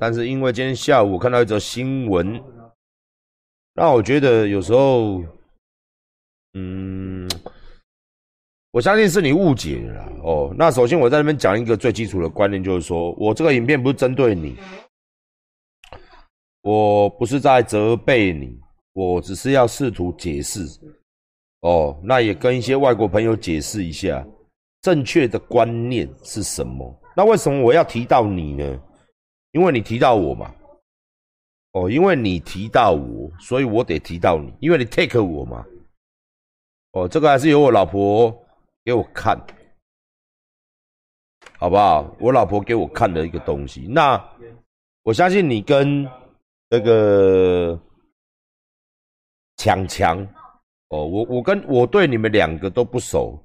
但是因为今天下午我看到一则新闻，让我觉得有时候，嗯，我相信是你误解了哦。那首先我在那边讲一个最基础的观念，就是说我这个影片不是针对你，我不是在责备你，我只是要试图解释。哦，那也跟一些外国朋友解释一下正确的观念是什么。那为什么我要提到你呢？因为你提到我嘛。哦，因为你提到我，所以我得提到你，因为你 take 我嘛。哦，这个还是由我老婆给我看，好不好？我老婆给我看的一个东西。那我相信你跟那个强强。哦，我我跟我对你们两个都不熟。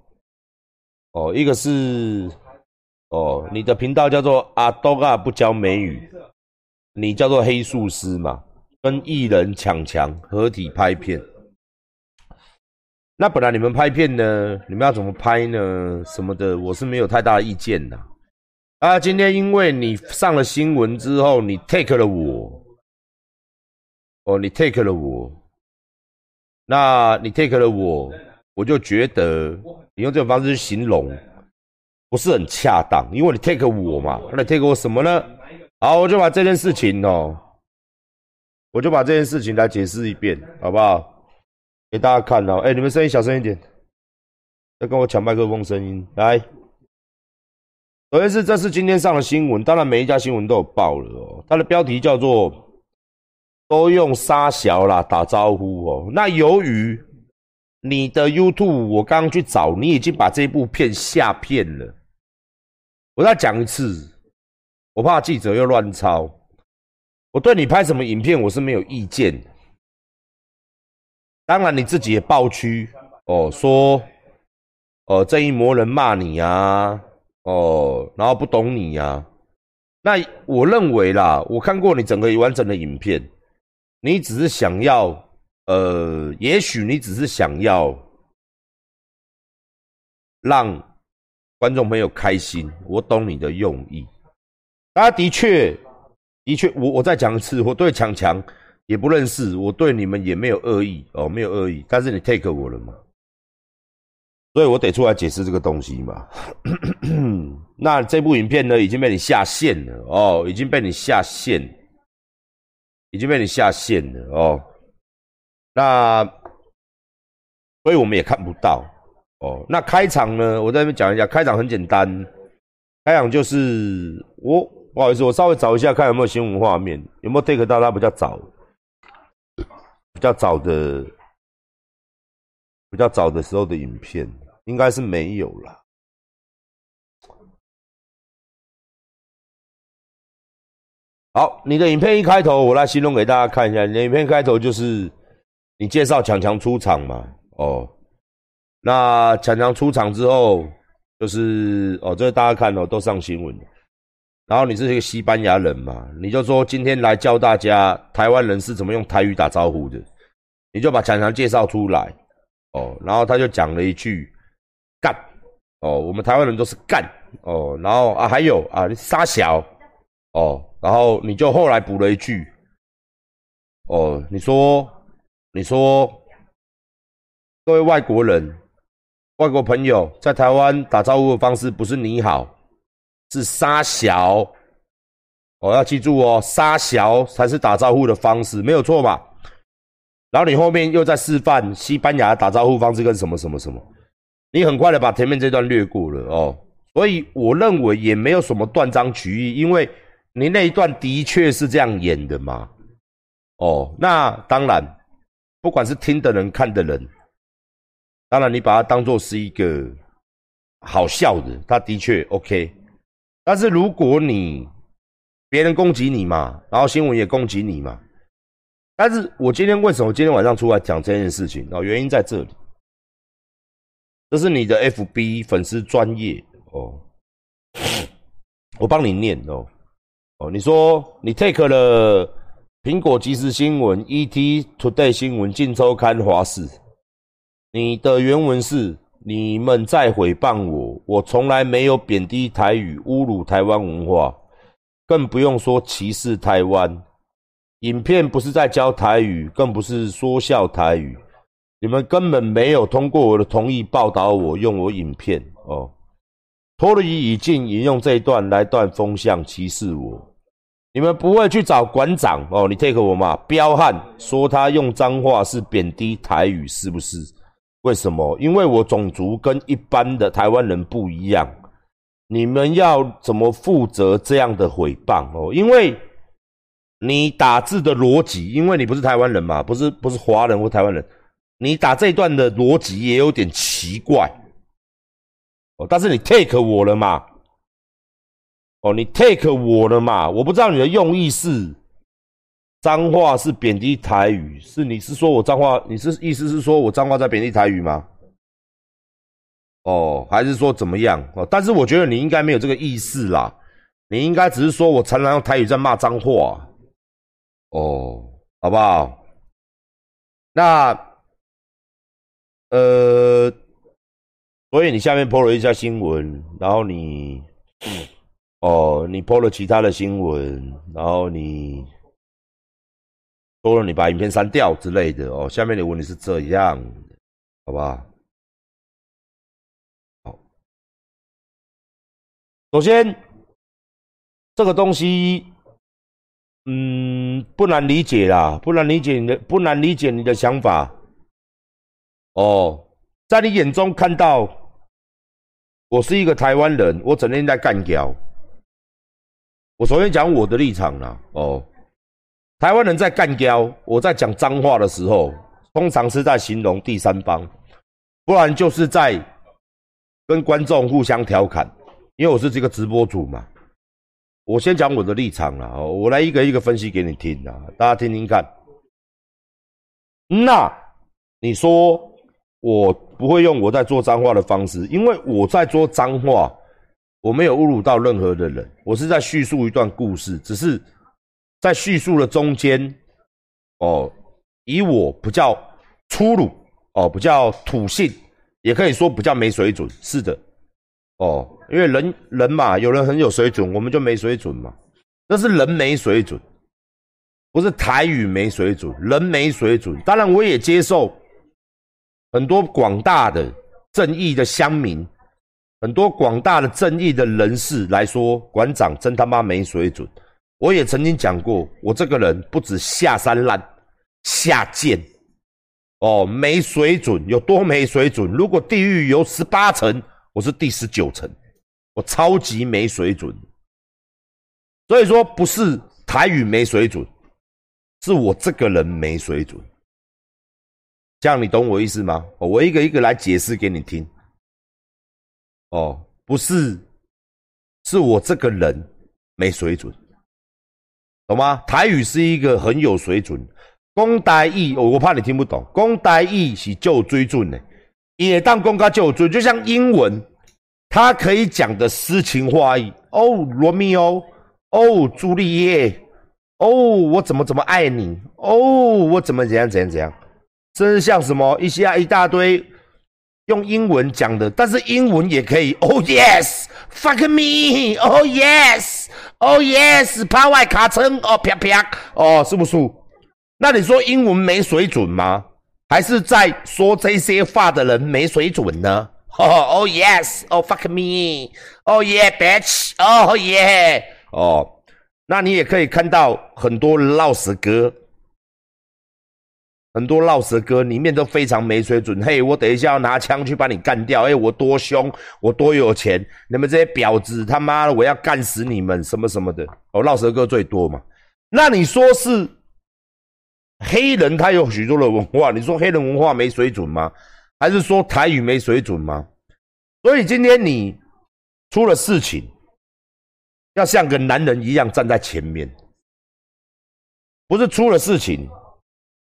哦，一个是哦，你的频道叫做阿多啊不教美语，你叫做黑术师嘛，跟艺人抢强合体拍片。那本来你们拍片呢，你们要怎么拍呢？什么的，我是没有太大意见的。啊，今天因为你上了新闻之后，你 take 了我，哦，你 take 了我。那你 take 了我，我就觉得你用这种方式去形容不是很恰当，因为你 take 我嘛，那你 take 我什么呢？好，我就把这件事情哦，我就把这件事情来解释一遍，好不好？给大家看哦。哎，你们声音小声一点，要跟我抢麦克风声音。来，首先是这是今天上的新闻，当然每一家新闻都有报了哦，它的标题叫做。都用沙小啦打招呼哦。那由于你的 YouTube，我刚刚去找，你已经把这部片下片了。我再讲一次，我怕记者又乱抄。我对你拍什么影片，我是没有意见。当然你自己也爆区哦，说哦正义魔人骂你啊，哦，然后不懂你呀。那我认为啦，我看过你整个完整的影片。你只是想要，呃，也许你只是想要让观众朋友开心。我懂你的用意。啊，的确，的确，我我再讲一次，我对强强也不认识，我对你们也没有恶意哦，没有恶意。但是你 take 我了嘛，所以我得出来解释这个东西嘛。那这部影片呢，已经被你下线了哦，已经被你下线。已经被你下线了哦，那所以我们也看不到哦。那开场呢？我在那边讲一下，开场很简单，开场就是我不好意思，我稍微找一下看有没有新闻画面，有没有 take 到它比较早、比较早的、比较早的时候的影片，应该是没有了。好，你的影片一开头，我来形容给大家看一下。你的影片开头就是你介绍强强出场嘛？哦，那强强出场之后，就是哦，这个大家看哦，都上新闻。然后你是一个西班牙人嘛？你就说今天来教大家台湾人是怎么用台语打招呼的。你就把强强介绍出来哦，然后他就讲了一句“干”哦，我们台湾人都是干哦，然后啊还有啊你傻小哦。然后你就后来补了一句，哦，你说，你说，各位外国人、外国朋友在台湾打招呼的方式不是你好，是沙小，哦，要记住哦，沙小才是打招呼的方式，没有错吧？然后你后面又在示范西班牙打招呼方式跟什么什么什么，你很快的把前面这段略过了哦，所以我认为也没有什么断章取义，因为。你那一段的确是这样演的嘛？哦，那当然，不管是听的人、看的人，当然你把它当做是一个好笑的，他的确 OK。但是如果你别人攻击你嘛，然后新闻也攻击你嘛，但是我今天为什么今天晚上出来讲这件事情？哦，原因在这里，这是你的 FB 粉丝专业哦，我帮你念哦。哦，你说你 take 了苹果即时新闻、ET Today 新闻、晋周刊、华视，你的原文是：你们在诽谤我，我从来没有贬低台语、侮辱台湾文化。更不用说歧视台湾。影片不是在教台语，更不是说笑台语。你们根本没有通过我的同意报道我用我影片哦。托里已经引用这一段来断风向，歧视我。你们不会去找馆长哦？你 take 我嘛？彪悍说他用脏话是贬低台语，是不是？为什么？因为我种族跟一般的台湾人不一样。你们要怎么负责这样的诽谤哦？因为你打字的逻辑，因为你不是台湾人嘛，不是不是华人或台湾人，你打这一段的逻辑也有点奇怪哦。但是你 take 我了嘛？哦，你 take 我了嘛？我不知道你的用意是脏话是贬低台语，是你是说我脏话？你是意思是说我脏话在贬低台语吗？哦，还是说怎么样？哦，但是我觉得你应该没有这个意思啦，你应该只是说我常常用台语在骂脏话。哦，好不好？那，呃，所以你下面 po 了一下新闻，然后你，哦，你 po 了其他的新闻，然后你说了你把影片删掉之类的哦。下面的问题是这样，好不好？好，首先这个东西。嗯，不难理解啦，不难理解你的，不难理解你的想法。哦，在你眼中看到我是一个台湾人，我整天在干屌。我首先讲我的立场啦。哦，台湾人在干屌，我在讲脏话的时候，通常是在形容第三方，不然就是在跟观众互相调侃，因为我是这个直播主嘛。我先讲我的立场了，我来一个一个分析给你听啊，大家听听看。那你说我不会用我在做脏话的方式，因为我在做脏话，我没有侮辱到任何的人，我是在叙述一段故事，只是在叙述的中间，哦，以我不叫粗鲁，哦，不叫土性，也可以说不叫没水准，是的。哦，因为人人嘛，有人很有水准，我们就没水准嘛。那是人没水准，不是台语没水准，人没水准。当然，我也接受很多广大的正义的乡民，很多广大的正义的人士来说，馆长真他妈没水准。我也曾经讲过，我这个人不止下三滥，下贱。哦，没水准有多没水准？如果地狱有十八层。我是第十九层，我超级没水准，所以说不是台语没水准，是我这个人没水准，这样你懂我意思吗？我一个一个来解释给你听。哦，不是，是我这个人没水准，懂吗？台语是一个很有水准，公台语，我我怕你听不懂，公台语是就追准的。也当公告就追，就像英文，它可以讲的诗情画意。哦，罗密欧，哦，朱丽叶，哦，我怎么怎么爱你，哦，我怎么怎样怎样怎样，甚至像什么一些一大堆用英文讲的，但是英文也可以。Oh yes，fuck me，Oh yes，Oh yes，趴外卡称，哦啪啪，哦是不是？那你说英文没水准吗？还是在说这些话的人没水准呢？哦 哦，yes，哦，fuck me. Oh，yeah，bitch，哦，yeah，哦，那你也可以看到很多绕舌歌，很多绕舌歌里面都非常没水准。嘿，我等一下要拿枪去把你干掉。哎，我多凶，我多有钱，你们这些婊子，他妈的，我要干死你们，什么什么的。哦，绕舌歌最多嘛？那你说是？黑人他有许多的文化，你说黑人文化没水准吗？还是说台语没水准吗？所以今天你出了事情，要像个男人一样站在前面，不是出了事情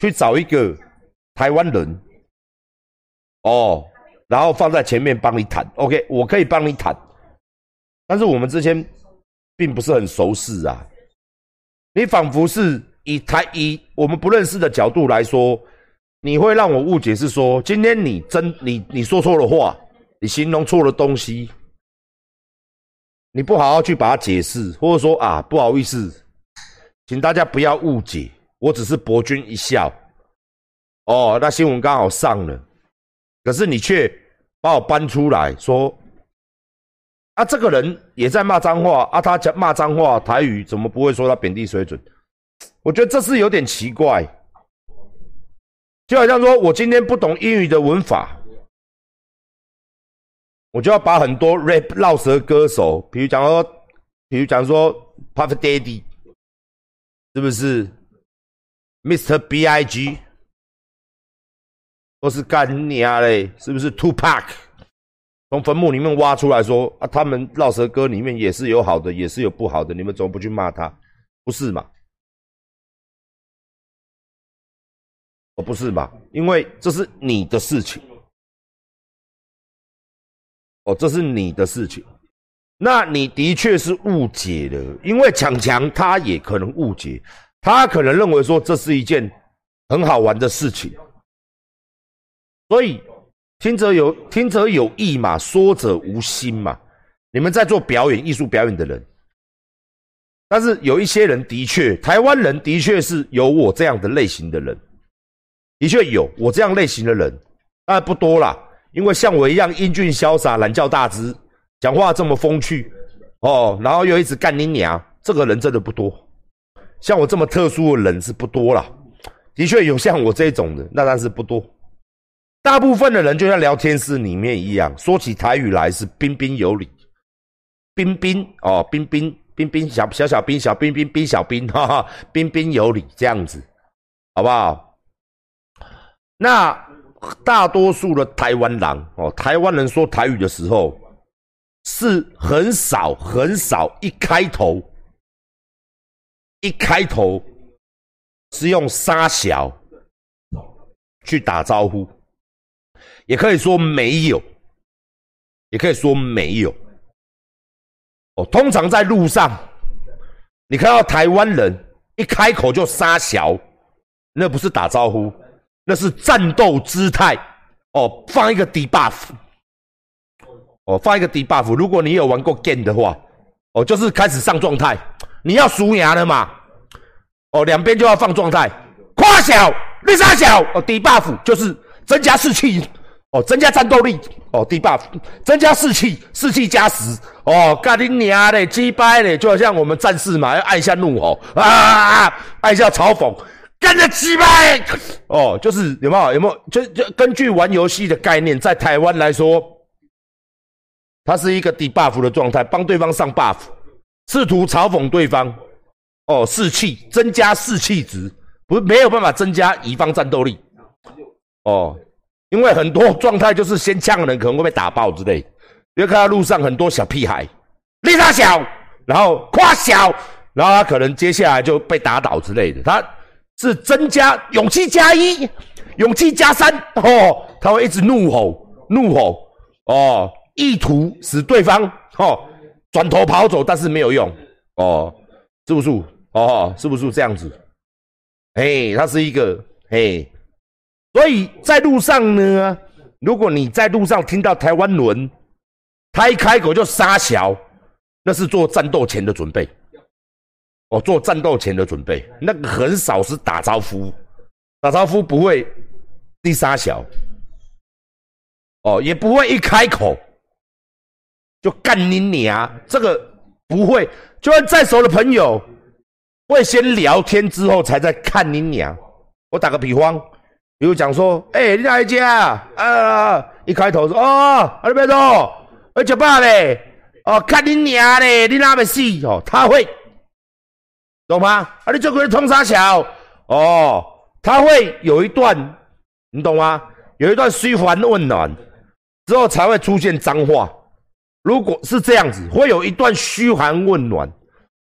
去找一个台湾人哦，然后放在前面帮你谈。OK，我可以帮你谈，但是我们之间并不是很熟识啊，你仿佛是。以台以我们不认识的角度来说，你会让我误解是说，今天你真你你说错了话，你形容错了东西，你不好好去把它解释，或者说啊，不好意思，请大家不要误解，我只是博君一笑。哦，那新闻刚好上了，可是你却把我搬出来说，啊，这个人也在骂脏话啊，他讲骂脏话，台语怎么不会说他贬低水准？我觉得这是有点奇怪，就好像说我今天不懂英语的文法，我就要把很多 rap 绕舌歌手，比如讲说，比如讲说 Puff Daddy，是不是 Mr. B I G？都是干娘嘞，是不是？Two Pack 从坟墓里面挖出来说啊，他们绕舌歌里面也是有好的，也是有不好的，你们怎么不去骂他？不是嘛？哦，不是嘛？因为这是你的事情，哦，这是你的事情，那你的确是误解了，因为强强他也可能误解，他可能认为说这是一件很好玩的事情。所以听者有听者有意嘛，说者无心嘛。你们在做表演艺术表演的人，但是有一些人的确，台湾人的确是有我这样的类型的人，的确有我这样类型的人，当然不多啦。因为像我一样英俊潇洒、懒叫大只、讲话这么风趣哦，然后又一直干你娘，这个人真的不多。像我这么特殊的人是不多啦。的确有像我这种的，那但是不多。大部分的人就像聊天室里面一样，说起台语来是彬彬有礼，彬彬哦，彬彬彬彬小小小彬小彬彬彬小彬，哈哈，彬彬有礼这样子，好不好？那大多数的台湾人哦，台湾人说台语的时候，是很少很少一开头，一开头是用沙小去打招呼。也可以说没有，也可以说没有。哦，通常在路上，你看到台湾人一开口就撒小，那不是打招呼，那是战斗姿态。哦，放一个 debuff，哦，放一个 debuff。如果你有玩过 game 的话，哦，就是开始上状态，你要输牙了嘛？哦，两边就要放状态，夸小，绿沙小，哦，debuff 就是增加士气。哦，增加战斗力哦，debuff 增加士气，士气加十哦，干你娘的，鸡掰嘞，就好像我们战士嘛，要按下怒吼啊，按下嘲讽，干着鸡掰哦，就是有没有有没有？就就根据玩游戏的概念，在台湾来说，它是一个 debuff 的状态，帮对方上 buff，试图嘲讽对方哦，士气增加士气值，不没有办法增加乙方战斗力哦。因为很多状态就是先呛人可能会被打爆之类，你会看到路上很多小屁孩，力他小，然后夸小，然后他可能接下来就被打倒之类的。他是增加勇气加一，勇气加三哦，他会一直怒吼怒吼哦，意图使对方哦转头跑走，但是没有用哦，是不是？哦，是不是这样子？嘿，他是一个嘿。所以在路上呢，如果你在路上听到台湾轮，他一开口就杀小，那是做战斗前的准备。哦，做战斗前的准备，那个很少是打招呼，打招呼不会第杀小，哦，也不会一开口就干你娘，这个不会。就算再熟的朋友，会先聊天之后才在看你娘。我打个比方。比如讲说，哎，你哪一家？啊，一开头说，哦，阿里边说，我吃饱嘞，哦，看你娘嘞，你哪没死？哦，他会，懂吗？啊，你这个人通杀桥，哦，他会有一段，你懂吗？有一段嘘寒问暖之后才会出现脏话。如果是这样子，会有一段嘘寒问暖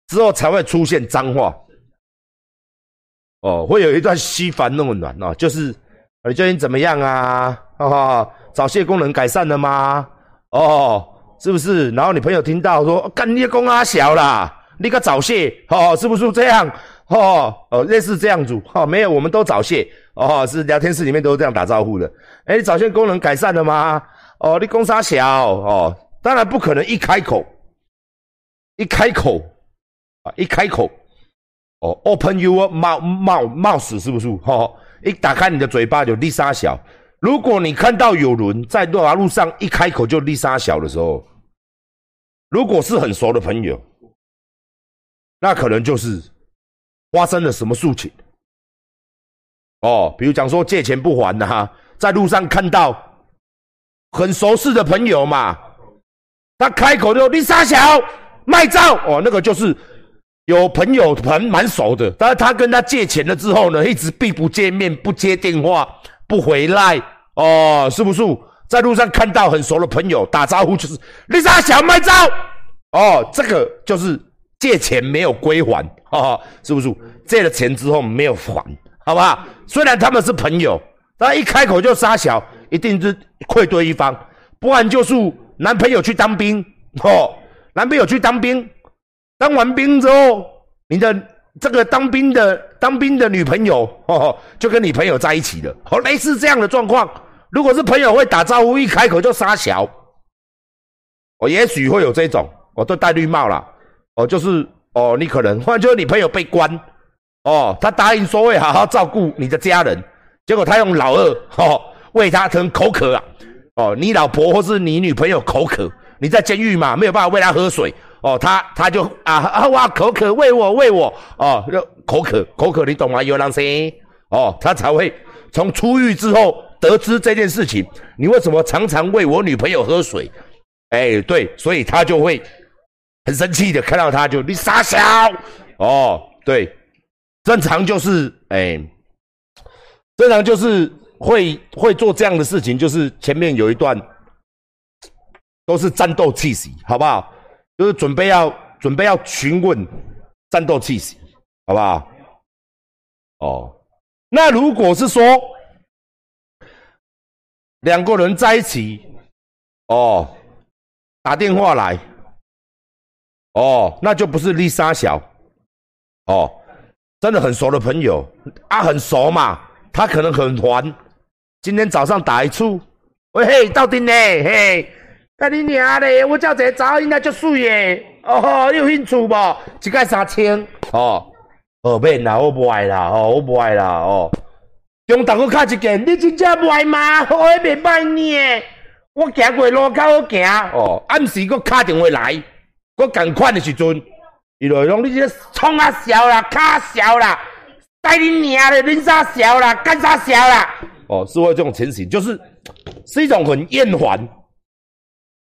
之后才会出现脏话。哦，会有一段嘘寒问暖哦，就是你最近怎么样啊？哈哈，早泄功能改善了吗？哦，是不是？然后你朋友听到说，干你功啊小啦，你个早泄，哦，是不是这样？哦，哦，类似这样子，哦，没有，我们都早泄，哦，是聊天室里面都是这样打招呼的。哎，早泄功能改善了吗？哦，你功阿小？哦，当然不可能一开口一开口啊，一开口哦，open your mouth mouth mouth 是不是？哈，一打开你的嘴巴就丽莎小。如果你看到有人在马路上一开口就丽莎小的时候，如果是很熟的朋友，那可能就是发生了什么事情。哦，比如讲说借钱不还的哈，在路上看到很熟识的朋友嘛，他开口就丽莎小卖照哦，那个就是有朋友很蛮熟的，但是他跟他借钱了之后呢，一直避不见面，不接电话。不回来。哦，是不是？在路上看到很熟的朋友打招呼就是丽莎小卖照哦，这个就是借钱没有归还。哦，是不是？借了钱之后没有还，好不好？虽然他们是朋友，但一开口就撒小，一定是愧对一方，不然就是男朋友去当兵哦，男朋友去当兵，当完兵之后你的。这个当兵的当兵的女朋友，哦，就跟你朋友在一起了，哦，类似这样的状况。如果是朋友会打招呼，一开口就撒小，哦，也许会有这种，哦，都戴绿帽了，哦，就是哦，你可能，或者就是你朋友被关，哦，他答应说会好好照顾你的家人，结果他用老二，哦，喂他成口渴啊，哦，你老婆或是你女朋友口渴，你在监狱嘛，没有办法喂她喝水。哦，他他就啊啊哇，口渴喂我喂我哦，就口渴口渴，你懂吗？有人声哦，他才会从出狱之后得知这件事情。你为什么常常喂我女朋友喝水？哎，对，所以他就会很生气的看到他就你傻小哦，对，正常就是哎，正常就是会会做这样的事情，就是前面有一段都是战斗气息，好不好？就是准备要准备要询问战斗气息，好不好？哦，那如果是说两个人在一起，哦，打电话来，哦，那就不是丽莎小，哦，真的很熟的朋友啊，很熟嘛，他可能很烦。今天早上打一出，喂嘿，到底呢？嘿。干你娘嘞！我叫这个查某囡仔足水诶，哦，你有兴趣无？一盖三千，哦，好免啦，我不爱啦，哦，我不爱啦，哦。中昼我卡一件，你真正不爱吗？我袂歹呢，我行过路口我行，哦，暗时我卡电话来，我赶款的时阵，伊就讲你这冲啊笑啦，卡笑啦，带你娘嘞，恁啥笑啦，干啥笑啦？哦，是会这种情形，就是是一种很厌烦。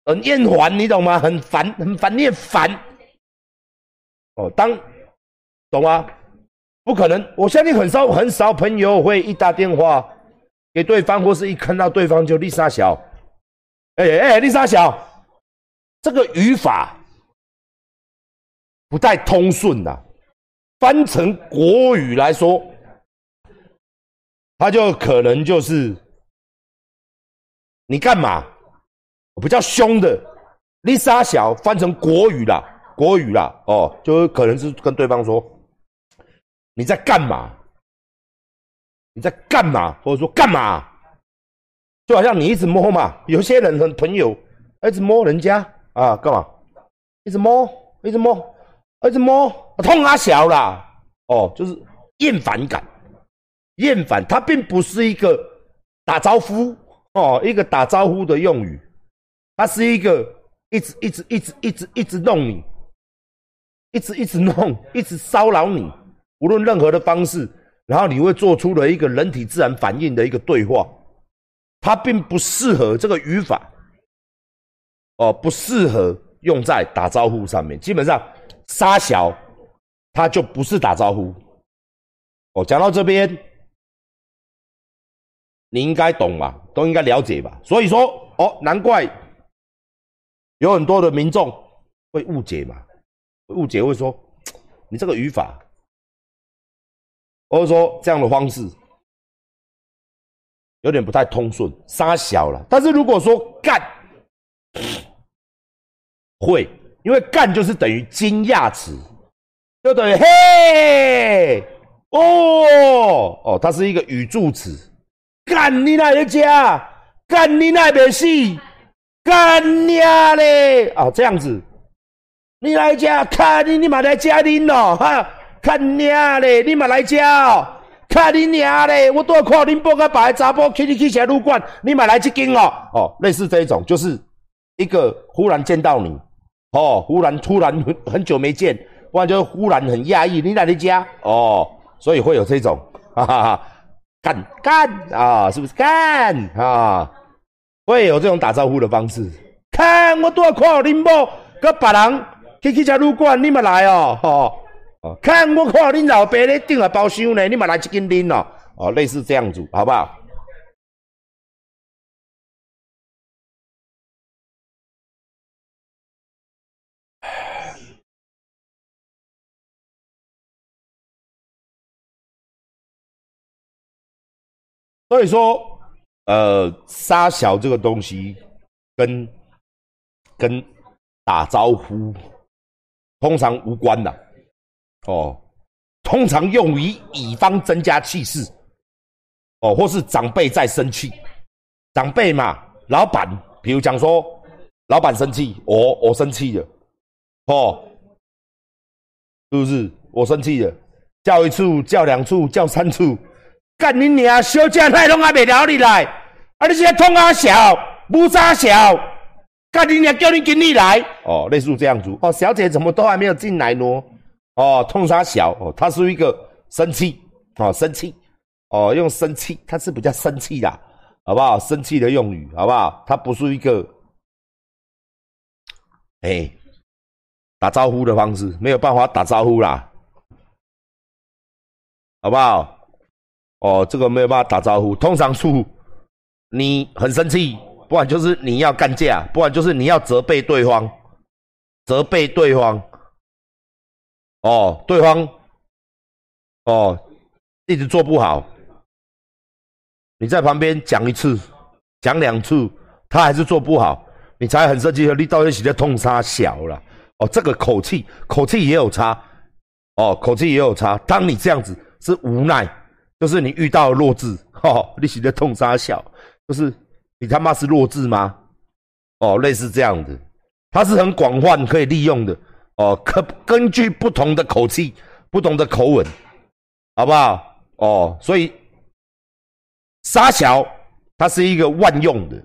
很厌烦，你懂吗？很烦，很烦，你也烦。哦，当懂吗？不可能，我相信很少很少朋友会一打电话给对方，或是一看到对方就丽莎小。哎哎，丽莎小，这个语法不太通顺呐。翻成国语来说，他就可能就是你干嘛？比较凶的，Lisa 小翻成国语啦，国语啦，哦，就可能是跟对方说你在干嘛？你在干嘛？或者说干嘛？就好像你一直摸嘛，有些人很朋友一直摸人家啊，干嘛？一直摸，一直摸，一直摸，痛啊小啦，哦，就是厌烦感，厌烦，它并不是一个打招呼哦，一个打招呼的用语。它是一个一直一直一直一直一直弄你，一直一直弄，一直骚扰你，无论任何的方式，然后你会做出了一个人体自然反应的一个对话，它并不适合这个语法，哦，不适合用在打招呼上面。基本上，沙小，它就不是打招呼。哦，讲到这边，你应该懂吧？都应该了解吧？所以说，哦，难怪。有很多的民众会误解嘛？误解会说 你这个语法，或者说这样的方式有点不太通顺，沙小了。但是如果说干，会，因为干就是等于惊讶词，就等于嘿哦哦，它是一个语助词，干你那个家，干你那边戏。干呀嘞！啊，这样子。你来吃，看你你嘛来吃恁咯，哈，看娘嘞，你嘛来吃哦，看你娘嘞，我都要看恁报个白查甫去你去吃旅馆，你嘛来一间哦，哦，类似这一种，就是一个忽然见到你，哦，忽然突然很很久没见，不然就忽然很压抑，你来你家哦，所以会有这种，哈哈哈，干干啊，是不是干啊？会有这种打招呼的方式。看我多要看恁某，跟别人去去吃旅馆，你嘛来哦，吼。看我看恁老爸咧订啊包厢呢，你嘛来一斤拎哦，哦，类似这样子，好不好？所以说，呃，杀小这个东西跟。跟打招呼通常无关的哦，通常用于乙方增加气势哦，或是长辈在生气，长辈嘛，老板，比如讲说，老板生气，我我生气了，哦，是不是？我生气了，叫一次，叫两次，叫三次，干你娘！小姐来拢还未了你来，啊！你现在痛啊小，不咋小。干你娘！叫你经理来哦，类似这样子哦。小姐怎么都还没有进来呢？哦，痛杀小哦，他是一个生气哦，生气哦，用生气，他是比较生气的，好不好？生气的用语，好不好？他不是一个哎打招呼的方式，没有办法打招呼啦，好不好？哦，这个没有办法打招呼。通常是你很生气。不然就是你要干架，不然就是你要责备对方，责备对方。哦，对方，哦，一直做不好，你在旁边讲一次，讲两次，他还是做不好，你才很生气，你到底是在痛杀小了？哦，这个口气，口气也有差，哦，口气也有差。当你这样子是无奈，就是你遇到弱智，哈，你是在痛杀小，就是。你他妈是弱智吗？哦，类似这样的，它是很广泛可以利用的哦。可根据不同的口气、不同的口吻，好不好？哦，所以沙小它是一个万用的、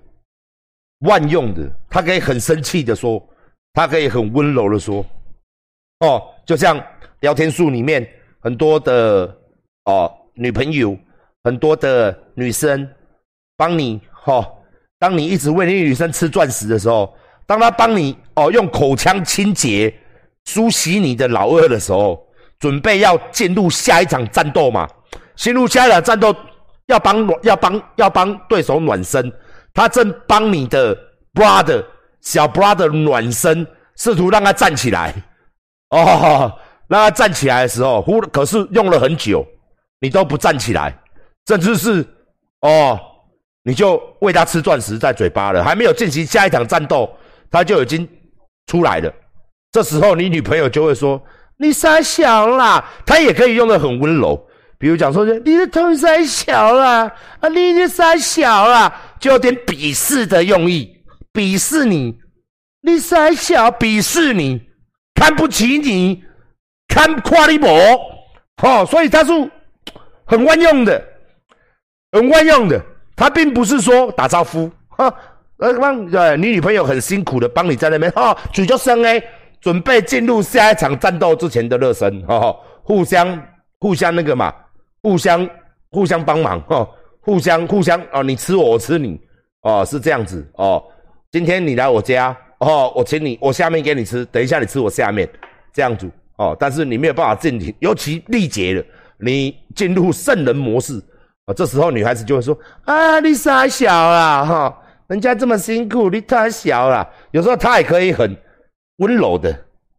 万用的，它可以很生气的说，它可以很温柔的说，哦，就像聊天术里面很多的哦女朋友，很多的女生帮你哈。当你一直为那女生吃钻石的时候，当他帮你哦用口腔清洁梳洗你的老二的时候，准备要进入下一场战斗嘛？进入下一场战斗要帮要帮要帮对手暖身，他正帮你的 brother 小 brother 暖身，试图让他站起来哦，让他站起来的时候，忽可是用了很久，你都不站起来，甚至是哦。你就喂他吃钻石在嘴巴了，还没有进行下一场战斗，他就已经出来了。这时候你女朋友就会说：“你傻小啦。”他也可以用的很温柔，比如讲说：“你的头傻小啦，啊，你的傻小啦，就有点鄙视的用意，鄙视你，你傻小，鄙视你，看不起你，看夸你薄，哦，所以他是很万用的，很万用的。他并不是说打招呼，哈，呃，帮呃你女朋友很辛苦的帮你在那边哈，举着声哎，准备进入下一场战斗之前的热身，哈，互相互相那个嘛，互相互相帮忙，哈，互相互相哦，你吃我，我吃你，哦，是这样子哦。今天你来我家，哦，我请你，我下面给你吃，等一下你吃我下面，这样子哦。但是你没有办法进体，尤其力竭了，你进入圣人模式。啊，这时候女孩子就会说：“啊，你傻小啦，哈，人家这么辛苦，你太小了。”有时候她也可以很温柔的，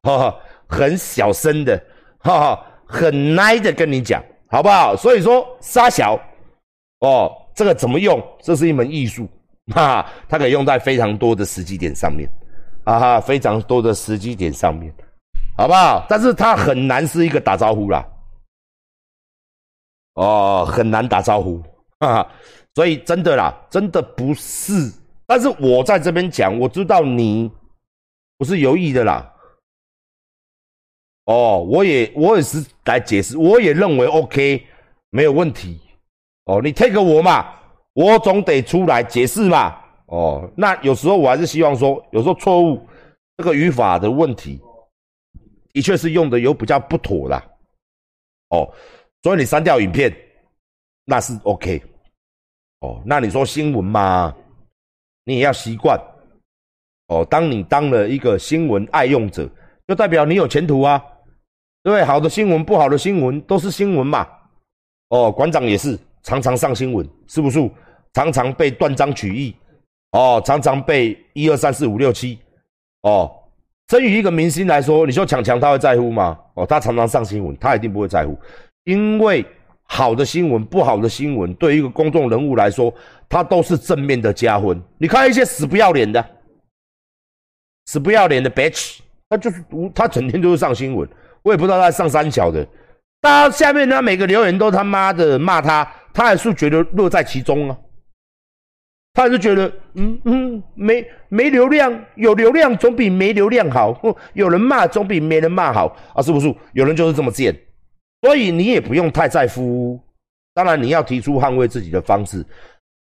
哈哈，很小声的，哈哈，很耐的跟你讲，好不好？所以说，傻小，哦，这个怎么用？这是一门艺术，哈，它可以用在非常多的时机点上面，啊哈，非常多的时机点上面，好不好？但是它很难是一个打招呼啦。哦，很难打招呼，哈哈，所以真的啦，真的不是。但是我在这边讲，我知道你不是有意的啦，哦，我也我也是来解释，我也认为 OK，没有问题。哦，你 take 我嘛，我总得出来解释嘛。哦，那有时候我还是希望说，有时候错误这个语法的问题，的确是用的有比较不妥啦。哦，所以你删掉影片，那是 OK。哦，那你说新闻嘛，你也要习惯。哦，当你当了一个新闻爱用者，就代表你有前途啊。对，好的新闻、不好的新闻都是新闻嘛。哦，馆长也是常常上新闻，是不是？常常被断章取义。哦，常常被一二三四五六七。哦，至于一个明星来说，你说强强他会在乎吗？哦，他常常上新闻，他一定不会在乎，因为好的新闻、不好的新闻，对于一个公众人物来说，他都是正面的加分。你看一些死不要脸的。死不要脸的 bitch，他就是他整天都是上新闻，我也不知道他上三小的。大家下面呢每个留言都他妈的骂他，他还是觉得乐在其中啊。他还是觉得，嗯嗯，没没流量，有流量总比没流量好。有人骂总比没人骂好啊，是不是？有人就是这么贱，所以你也不用太在乎。当然你要提出捍卫自己的方式，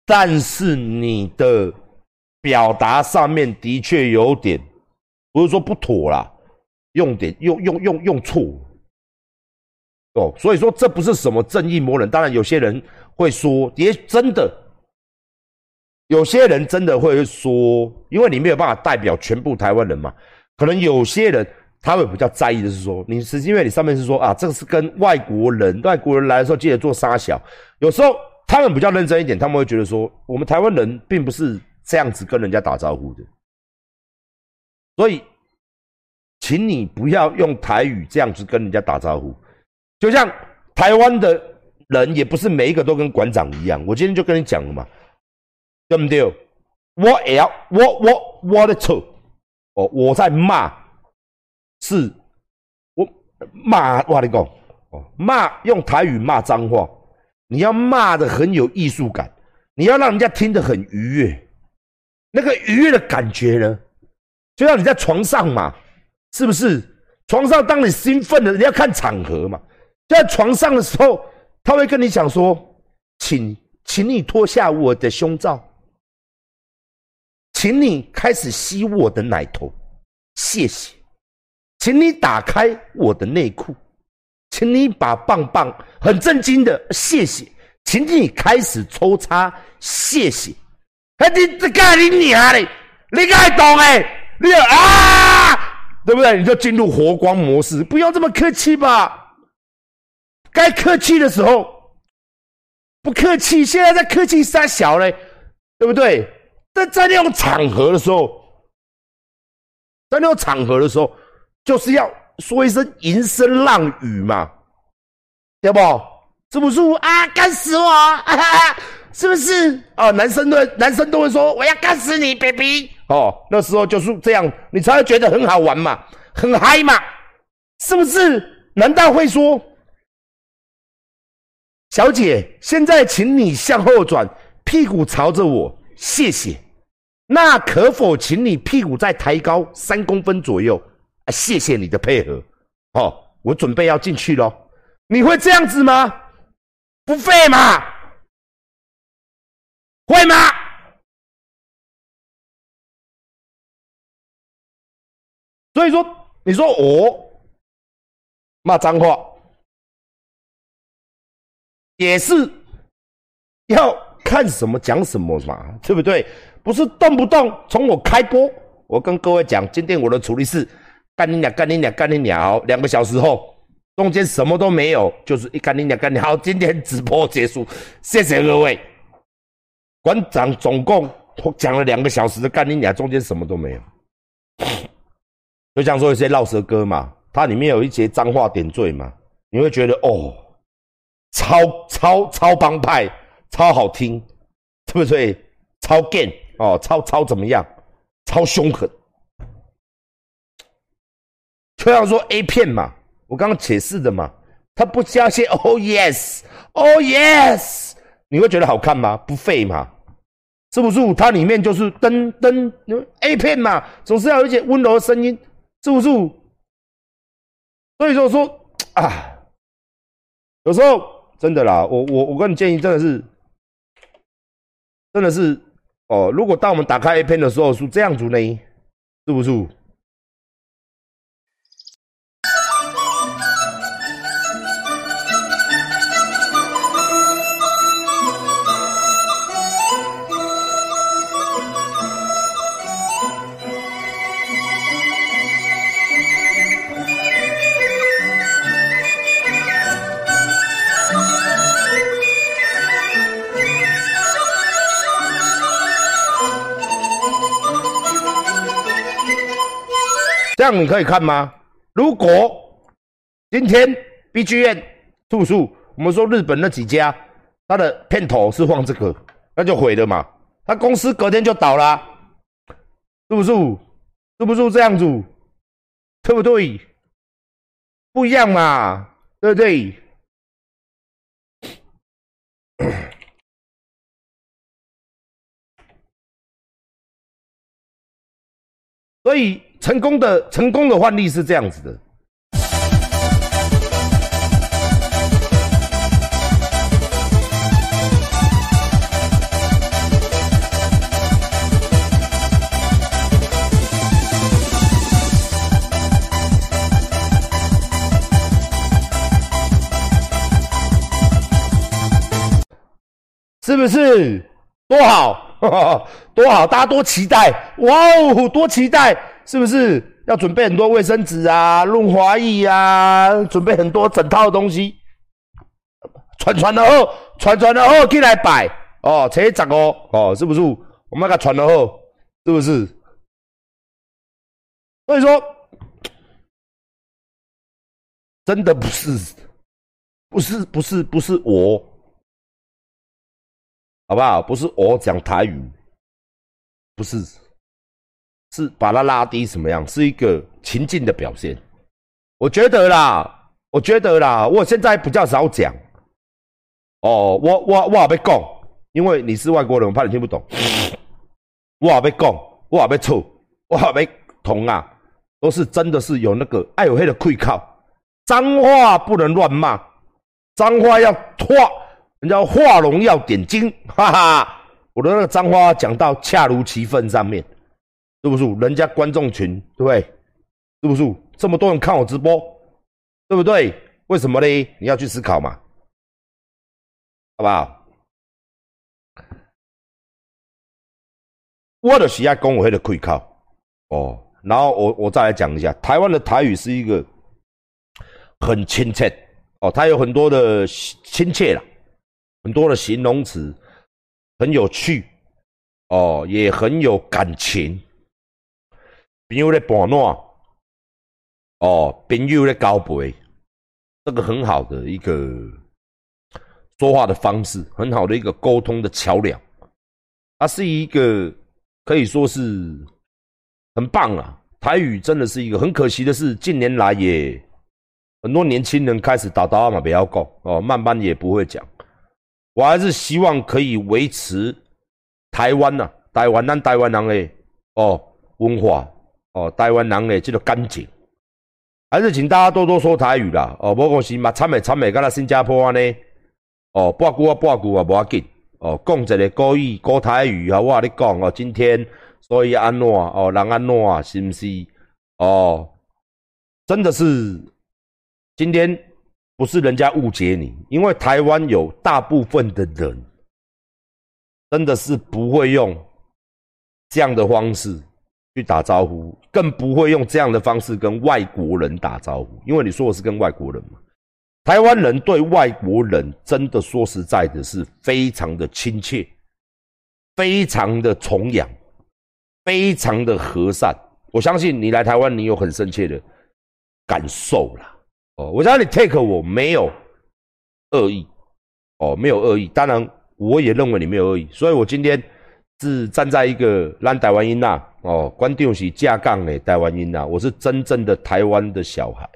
但是你的。表达上面的确有点，不是说不妥啦，用点用用用用错哦，所以说这不是什么正义魔人。当然有些人会说，也真的，有些人真的会说，因为你没有办法代表全部台湾人嘛，可能有些人他会比较在意的是说，你是因为你上面是说啊，这个是跟外国人，外国人来的时候记得做沙小，有时候他们比较认真一点，他们会觉得说，我们台湾人并不是。这样子跟人家打招呼的，所以，请你不要用台语这样子跟人家打招呼。就像台湾的人，也不是每一个都跟馆长一样。我今天就跟你讲了嘛，对不对？我要我我我的错哦，我在骂，是我骂我跟你讲哦，骂用台语骂脏话，你要骂的很有艺术感，你要让人家听得很愉悦。那个愉悦的感觉呢，就像你在床上嘛，是不是？床上当你兴奋的，你要看场合嘛。在床上的时候，他会跟你讲说：“请，请你脱下我的胸罩，请你开始吸我的奶头，谢谢。请你打开我的内裤，请你把棒棒很震惊的谢谢，请你开始抽插，谢谢。”哎，你这干你娘嘞！你该懂哎，你啊，对不对？你就进入活光模式，不要这么客气吧。该客气的时候不客气，现在在客气三小嘞，对不对？在在那种场合的时候，在那种场合的时候，就是要说一声淫声浪语嘛，对不？是不是啊？干死我！是不是？哦，男生都男生都会说我要干死你，baby。哦，那时候就是这样，你才会觉得很好玩嘛，很嗨嘛，是不是？难道会说，小姐，现在请你向后转，屁股朝着我，谢谢。那可否请你屁股再抬高三公分左右？谢谢你的配合。哦，我准备要进去喽。你会这样子吗？不废嘛。会吗？所以说，你说我骂脏话，也是要看什么讲什么嘛，对不对？不是动不动从我开播，我跟各位讲，今天我的处理是干你俩，干你俩，干你俩，两个小时后，中间什么都没有，就是一干你俩，干你好，今天直播结束，谢谢各位。馆长总共讲了两个小时的干你俩，中间什么都没有。就像说一些绕舌歌嘛，它里面有一些脏话点缀嘛，你会觉得哦，超超超帮派，超好听，对不对？超 gay 哦，超超怎么样？超凶狠。就像说 A 片嘛，我刚刚解释的嘛，它不加些 Oh yes，Oh yes。你会觉得好看吗？不费嘛，是不是？它里面就是噔噔 A 片嘛，总是要有一些温柔的声音，是不是？所以说说啊，有时候真的啦，我我我跟你建议，真的是，真的是哦。如果当我们打开 A 片的时候是这样子呢，是不是？这样你可以看吗？如果今天 B G M 住宿，我们说日本那几家，他的片头是放这个，那就毁了嘛。他公司隔天就倒了，是不是？是不是这样子？对不对？不一样嘛，对不对？所以。成功的成功的范例是这样子的，是不是多好多好？大家多期待哇哦，多期待！是不是要准备很多卫生纸啊、润滑液啊，准备很多整套东西？传传的后，传传的后进来摆哦，车十哦，哦，是不是？我们给他传了后，是不是？所以说，真的不是，不是，不是，不是我，好不好？不是我讲台语，不是。是把它拉低什么样？是一个情境的表现。我觉得啦，我觉得啦，我现在比较少讲。哦，我我我也要讲，因为你是外国人，我怕你听不懂。我也要讲，我也要错，我也要同啊，都是真的是有那个爱有黑的愧靠。脏话不能乱骂，脏话要化，人家画龙要点睛，哈哈。我的那个脏话讲到恰如其分上面。是不是？人家观众群对不对？是不是？这么多人看我直播，对不对？为什么呢？你要去思考嘛，好不好？我的喜爱公我的可以靠哦。然后我我再来讲一下，台湾的台语是一个很亲切哦，它有很多的亲切啦，很多的形容词，很有趣哦，也很有感情。朋友在保暖，哦，朋友在交陪，这个很好的一个说话的方式，很好的一个沟通的桥梁。它是一个可以说是很棒啊！台语真的是一个很可惜的是，近年来也很多年轻人开始打打嘛，不要讲哦，慢慢也不会讲。我还是希望可以维持台湾呐，台湾咱台湾人的哦文化。哦，台湾人的这个干净，还是请大家多多说台语啦。哦，无讲是嘛，惨的惨的，跟那新加坡安尼。哦，半句啊半句啊无要紧。哦，讲一个国语、国台语啊，我跟你讲哦，今天所以安怎哦，人安怎啊，是不是？哦，真的是今天不是人家误解你，因为台湾有大部分的人真的是不会用这样的方式。去打招呼，更不会用这样的方式跟外国人打招呼，因为你说的是跟外国人嘛。台湾人对外国人真的说实在的，是非常的亲切，非常的崇仰，非常的和善。我相信你来台湾，你有很深切的感受啦。哦，我想你 take 我没有恶意，哦，没有恶意。当然，我也认为你没有恶意，所以我今天。是站在一个让台湾音呐哦，关掉是架杠的台湾音呐，我是真正的台湾的小孩，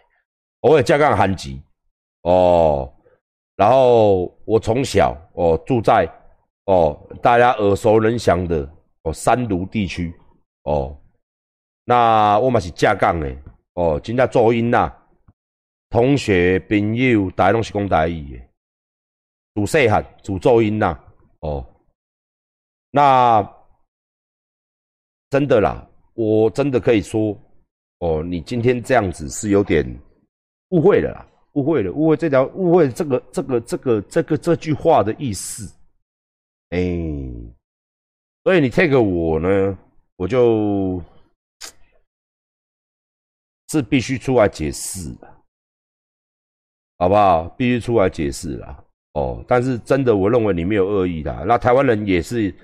我也架杠韩籍哦，然后我从小哦住在哦大家耳熟能详的哦三卢地区哦，那我嘛是架杠的哦，今天做音呐同学、朋友，大家拢是讲台语的，主细汉、主噪音呐，哦，那真的啦，我真的可以说，哦，你今天这样子是有点误会了啦，误会了，误会这条，误会这个、这个、这个、这个这句话的意思，哎，所以你 take 我呢，我就，是必须出来解释的。好不好？必须出来解释啦。哦，但是真的，我认为你没有恶意的。那台湾人也是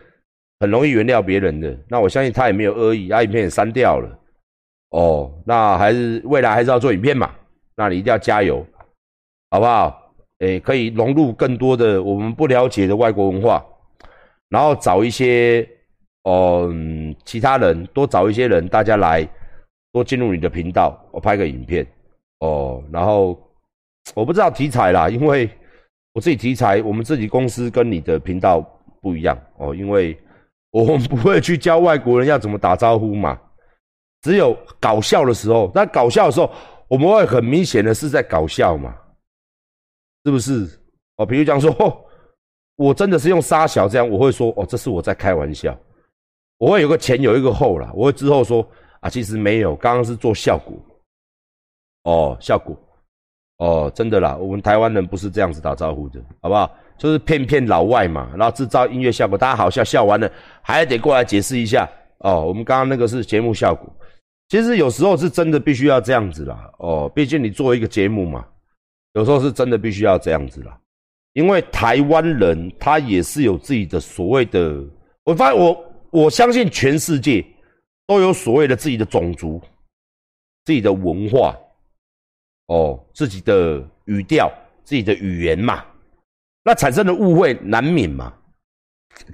很容易原谅别人的。那我相信他也没有恶意，他影片也删掉了。哦，那还是未来还是要做影片嘛？那你一定要加油，好不好？诶，可以融入更多的我们不了解的外国文化，然后找一些哦其他人，多找一些人，大家来多进入你的频道，我拍个影片哦，然后。我不知道题材啦，因为我自己题材，我们自己公司跟你的频道不一样哦，因为 我们不会去教外国人要怎么打招呼嘛，只有搞笑的时候，那搞笑的时候，我们会很明显的是在搞笑嘛，是不是？哦，比如讲说，哦 我真的是用沙小这样，我会说，哦，这是我在开玩笑，我会有个前有一个后啦，我会之后说，啊，其实没有，刚刚是做效果，哦，效果。哦，真的啦，我们台湾人不是这样子打招呼的，好不好？就是骗骗老外嘛，然后制造音乐效果，大家好笑，笑完了还得过来解释一下。哦，我们刚刚那个是节目效果，其实有时候是真的必须要这样子啦。哦，毕竟你做一个节目嘛，有时候是真的必须要这样子啦。因为台湾人他也是有自己的所谓的，我发现我我相信全世界都有所谓的自己的种族、自己的文化。哦，自己的语调、自己的语言嘛，那产生的误会难免嘛。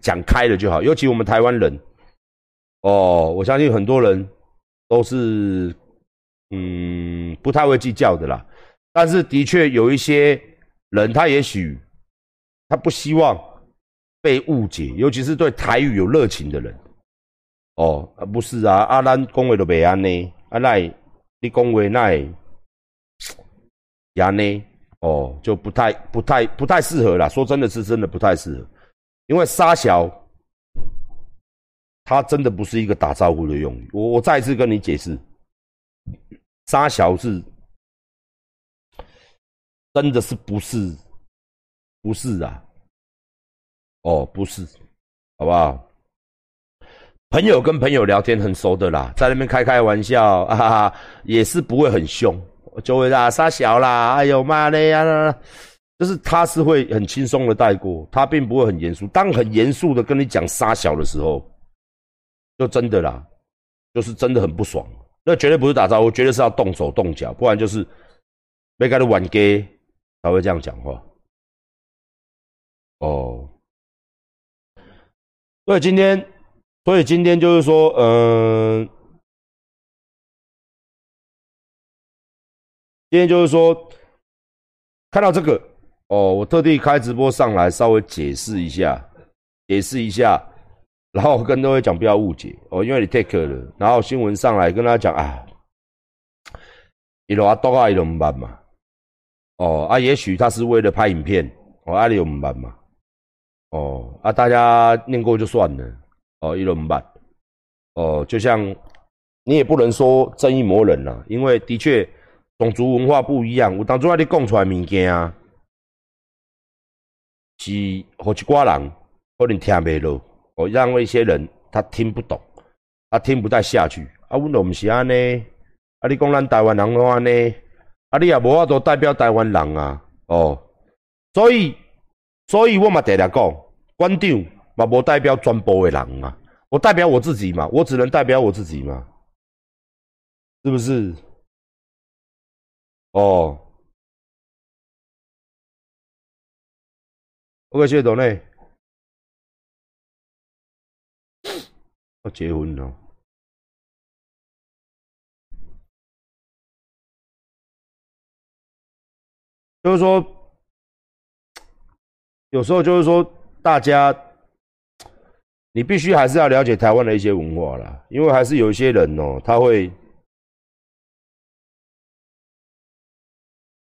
讲开了就好，尤其我们台湾人，哦，我相信很多人都是，嗯，不太会计较的啦。但是的确有一些人，他也许他不希望被误解，尤其是对台语有热情的人。哦，啊不是啊，阿兰恭维都未安呢，阿赖你恭维奈。牙呢？哦，就不太、不太、不太适合啦。说真的是真的不太适合，因为沙小，它真的不是一个打招呼的用语。我我再次跟你解释，沙小是真的是不是不是啊？哦，不是，好不好？朋友跟朋友聊天很熟的啦，在那边开开玩笑啊，也是不会很凶。就会啦，杀小啦，哎呦妈的呀！就是他是会很轻松的带过，他并不会很严肃。当很严肃的跟你讲杀小的时候，就真的啦，就是真的很不爽。那绝对不是打招呼，绝对是要动手动脚，不然就是没开的玩 gay 才会这样讲话。哦，所以今天，所以今天就是说，嗯。今天就是说，看到这个哦，我特地开直播上来，稍微解释一下，解释一下，然后跟各位讲不要误解哦，因为你 take 了，然后新闻上来跟他讲啊，一路啊多啊一路唔办嘛，哦啊，也许他是为了拍影片，哦啊你唔办嘛，哦啊大家念过就算了，哦一路唔办，哦就像你也不能说正义魔人了，因为的确。种族文化不一样，有当初啊，你讲出来物件啊，是好一寡人可能听袂落，哦，让一些人他听不懂，他听不太下去。啊，阮都毋是安尼，啊，你讲咱台湾人拢安尼，啊，你也无法度代表台湾人啊，哦，所以，所以我嘛常常讲，馆长嘛无代表全部的人啊，我代表我自己嘛，我只能代表我自己嘛，是不是？哦，OK，谢谢董内。要结婚了，就是说，有时候就是说，大家，你必须还是要了解台湾的一些文化啦，因为还是有一些人哦，他会。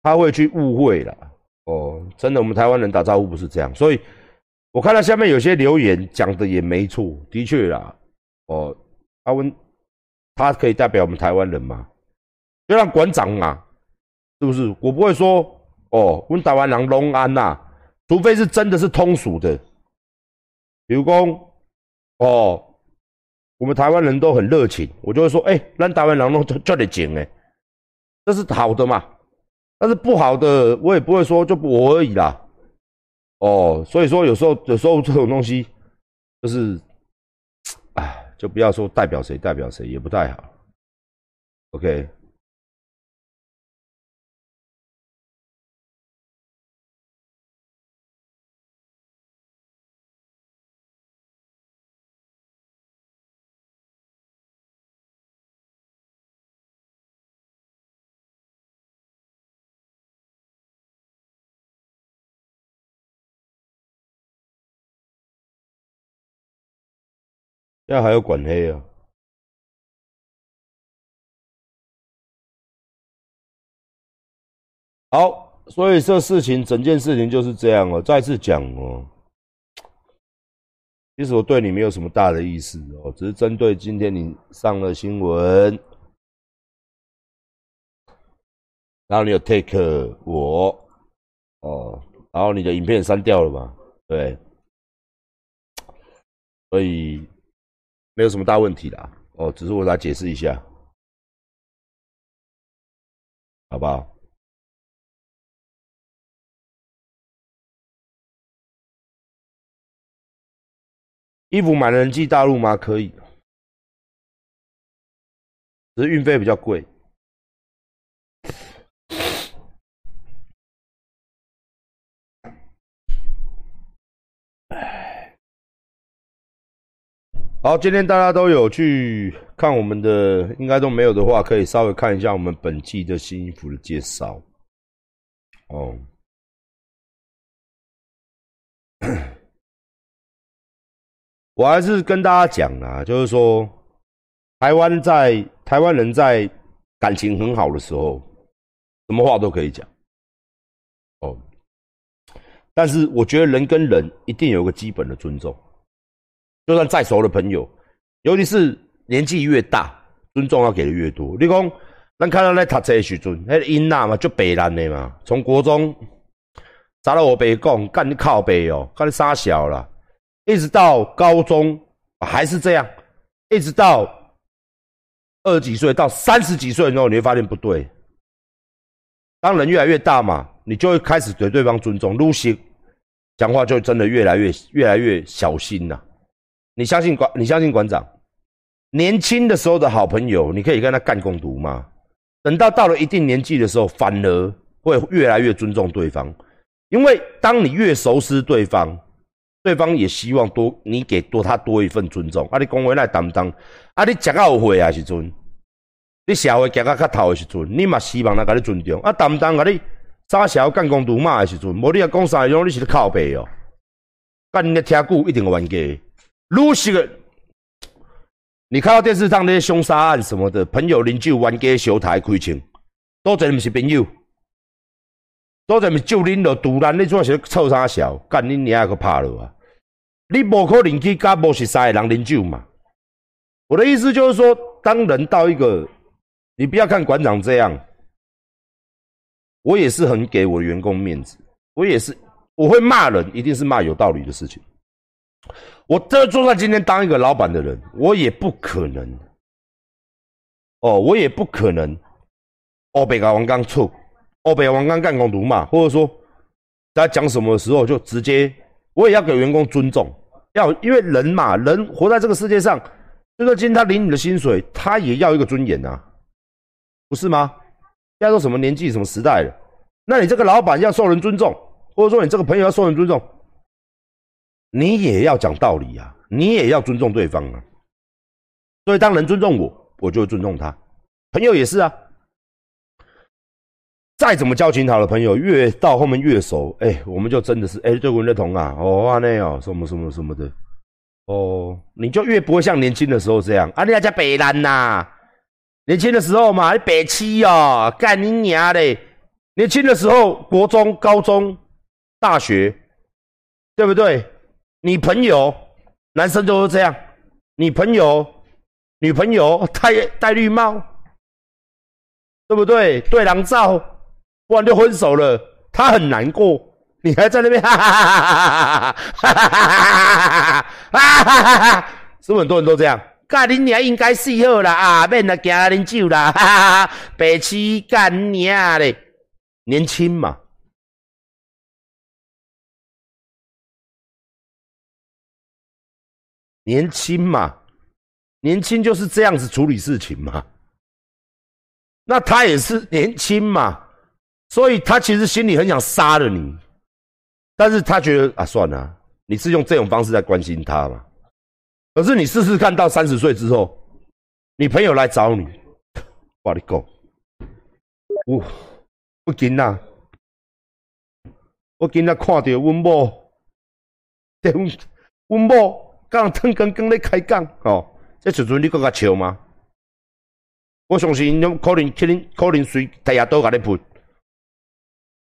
他会去误会了。哦，真的，我们台湾人打招呼不是这样，所以我看到下面有些留言讲的也没错，的确啦。哦，阿温他可以代表我们台湾人吗？就让馆长嘛，是不是？我不会说哦，问台湾人龙安呐，除非是真的是通俗的，比如说哦，我们台湾人都很热情，我就会说，哎，让台湾人弄叫你紧哎，这是好的嘛。但是不好的，我也不会说就我而已啦。哦，所以说有时候有时候这种东西，就是，哎，就不要说代表谁代表谁也不太好。OK。现在还要管黑啊？好，所以这事情整件事情就是这样哦。再次讲哦，其实我对你没有什么大的意思哦，只是针对今天你上了新闻，然后你有 take 我哦，然后你的影片删掉了嘛？对，所以。没有什么大问题啦，哦，只是我来解释一下，好不好？衣服买人寄大陆吗？可以，只是运费比较贵。好，今天大家都有去看我们的，应该都没有的话，可以稍微看一下我们本季的新衣服的介绍。哦，我还是跟大家讲啊，就是说，台湾在台湾人在感情很好的时候，什么话都可以讲。哦，但是我觉得人跟人一定有个基本的尊重。就算再熟的朋友，尤其是年纪越大，尊重要给的越多。你讲，咱看到那读册时阵，那音呐嘛就北南的嘛，从国中，查到我北讲，干你靠北哦，干你傻小了，一直到高中还是这样，一直到二十几岁到三十几岁的时候，你会发现不对。当人越来越大嘛，你就会开始对对方尊重，Lucy 讲话就真的越来越越来越小心呐。你相信馆？你相信馆长？年轻的时候的好朋友，你可以跟他干共读吗？等到到了一定年纪的时候，反而会越来越尊重对方，因为当你越熟悉对方，对方也希望多你给多他多一份尊重。啊，你讲话来担当，啊，你食到会啊时阵，你社会行到较头的时阵，你嘛希望他甲你尊重。啊，担当啊你傻小干共读嘛的时阵，无你啊讲啥样，你是咧靠背哦。干你听久一定会冤家。如是个，你看到电视上那些凶杀案什么的，朋友邻居冤家小台开枪，多侪毋是朋友，多侪毋是就恁落突然你做些臭啥小，干恁娘个怕了啊！你无可能去甲无识三个人啉酒嘛？我的意思就是说，当人到一个，你不要看馆长这样，我也是很给我的员工面子，我也是，我会骂人，一定是骂有道理的事情。我这就算今天当一个老板的人，我也不可能，哦，我也不可能，欧北王刚错，欧北王刚干工读嘛，或者说在讲什么的时候就直接，我也要给员工尊重，要因为人嘛，人活在这个世界上，就算今天他领你的薪水，他也要一个尊严呐，不是吗？现在说什么年纪什么时代了，那你这个老板要受人尊重，或者说你这个朋友要受人尊重。你也要讲道理啊，你也要尊重对方啊。所以当人尊重我，我就尊重他。朋友也是啊，再怎么交情好的朋友，越到后面越熟，哎，我们就真的是哎，对我认同啊，哦，阿内哦什么什么什么的，哦，你就越不会像年轻的时候这样啊，你要叫北兰呐，年轻的时候嘛，你北七哦，干你娘嘞，年轻的时候，国中、高中、大学，对不对？你朋友，男生都是这样。你朋友、女朋友戴戴绿帽，对不对？对狼照，不然就分手了，他很难过，你还在那边 哈哈哈哈哈哈哈哈哈哈哈哈哈，是不是很多人都这样？干你娘应该死好啦啊，免来惊啉酒啦，哈哈哈，白痴干娘嘞！年轻嘛，年轻嘛，年轻就是这样子处理事情嘛。那他也是年轻嘛，所以他其实心里很想杀了你，但是他觉得啊，算了，你是用这种方式在关心他嘛。可是你试试看到三十岁之后，你朋友来找你，我你讲，我。不紧啦，我今仔看到阮某，对 阮某甲人腾刚刚咧开讲哦，这时阵你搁甲笑吗？我相信侬可能可能可能随大家都甲你喷。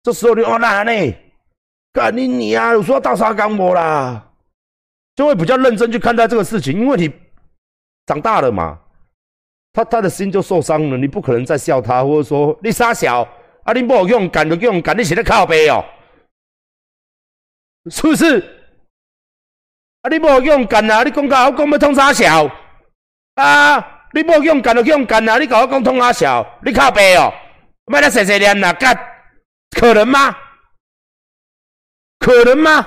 这时候你哦哪呢？干你娘！有说大沙缸无啦？就会比较认真去看待这个事情，因为你长大了嘛，他他的心就受伤了。你不可能再笑他，或者说你傻小。啊！你无勇敢就勇敢，你是咧靠背哦，是不是？啊！你无勇敢啊！你讲甲我讲要通啥笑？啊！你无勇敢就勇敢啊！你甲我讲通啥笑？你靠背哦，卖得碎碎念啦，干？可能吗？可能吗？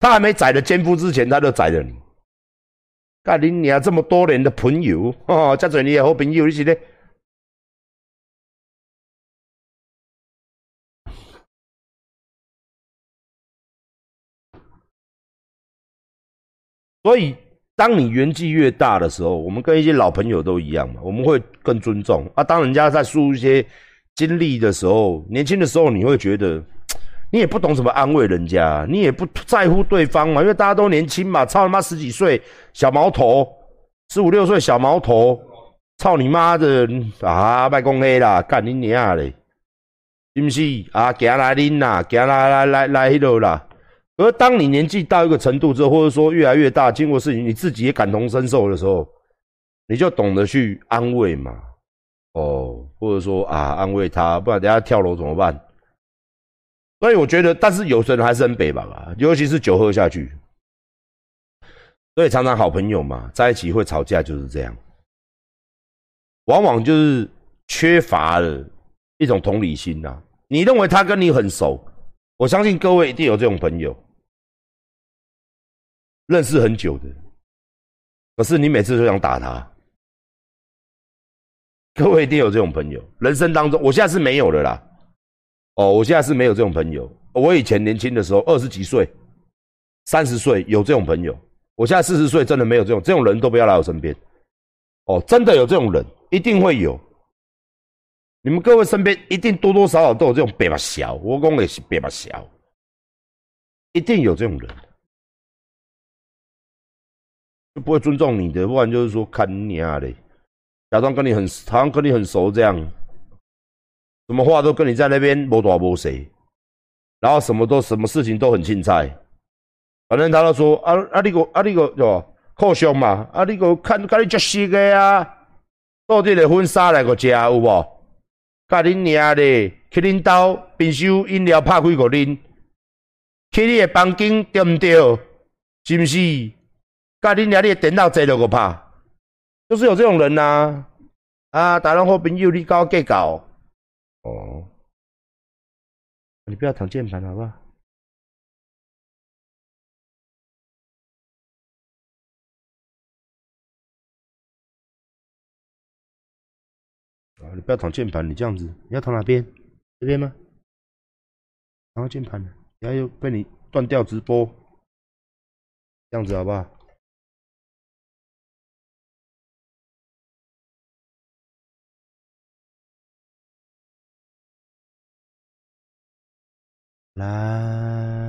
他还没宰了奸夫之前，他就宰了你。干你娘！这么多年的朋友，哦，遮侪你的好朋友，你是咧？所以，当你年纪越大的时候，我们跟一些老朋友都一样嘛，我们会更尊重啊。当人家在输一些经历的时候，年轻的时候你会觉得，你也不懂怎么安慰人家，你也不在乎对方嘛，因为大家都年轻嘛，操他妈十几岁小毛头，十五六岁小毛头，操你妈的啊！卖公黑啦，干你娘嘞，是不是啊？行来恁啦，行来来来来迄度啦。而当你年纪到一个程度之后，或者说越来越大，经过事情你自己也感同身受的时候，你就懂得去安慰嘛，哦，或者说啊安慰他，不然等下跳楼怎么办？所以我觉得，但是有些人还是很北吧吧，尤其是酒喝下去，所以常常好朋友嘛，在一起会吵架就是这样，往往就是缺乏了一种同理心呐。你认为他跟你很熟，我相信各位一定有这种朋友。认识很久的，可是你每次都想打他。各位一定有这种朋友，人生当中，我现在是没有的啦。哦，我现在是没有这种朋友。我以前年轻的时候，二十几岁、三十岁有这种朋友。我现在四十岁，真的没有这种这种人都不要来我身边。哦，真的有这种人，一定会有。你们各位身边一定多多少少都有这种白马小，我讲的是白马小，一定有这种人。就不会尊重你的，不然就是说看你啊嘞，假装跟你很好像跟你很熟这样，什么话都跟你在那边无大无小，然后什么都什么事情都很青菜，反正他都说啊啊你个啊你个是吧？互相嘛，啊你个看看你足熟个啊，到底个婚纱来个食有无？甲恁娘嘞，去恁兜冰箱饮料拍开个啉，去你的房间对毋对？是毋是？家你娘的电脑坐了个怕，就是有这种人呐！啊，大人好朋友，你搞计较哦？你不要躺键盘好不好？啊，你不要躺键盘，你这样子，你要躺哪边？这边吗？躺键盘，然后又被你断掉直播，这样子好不好？来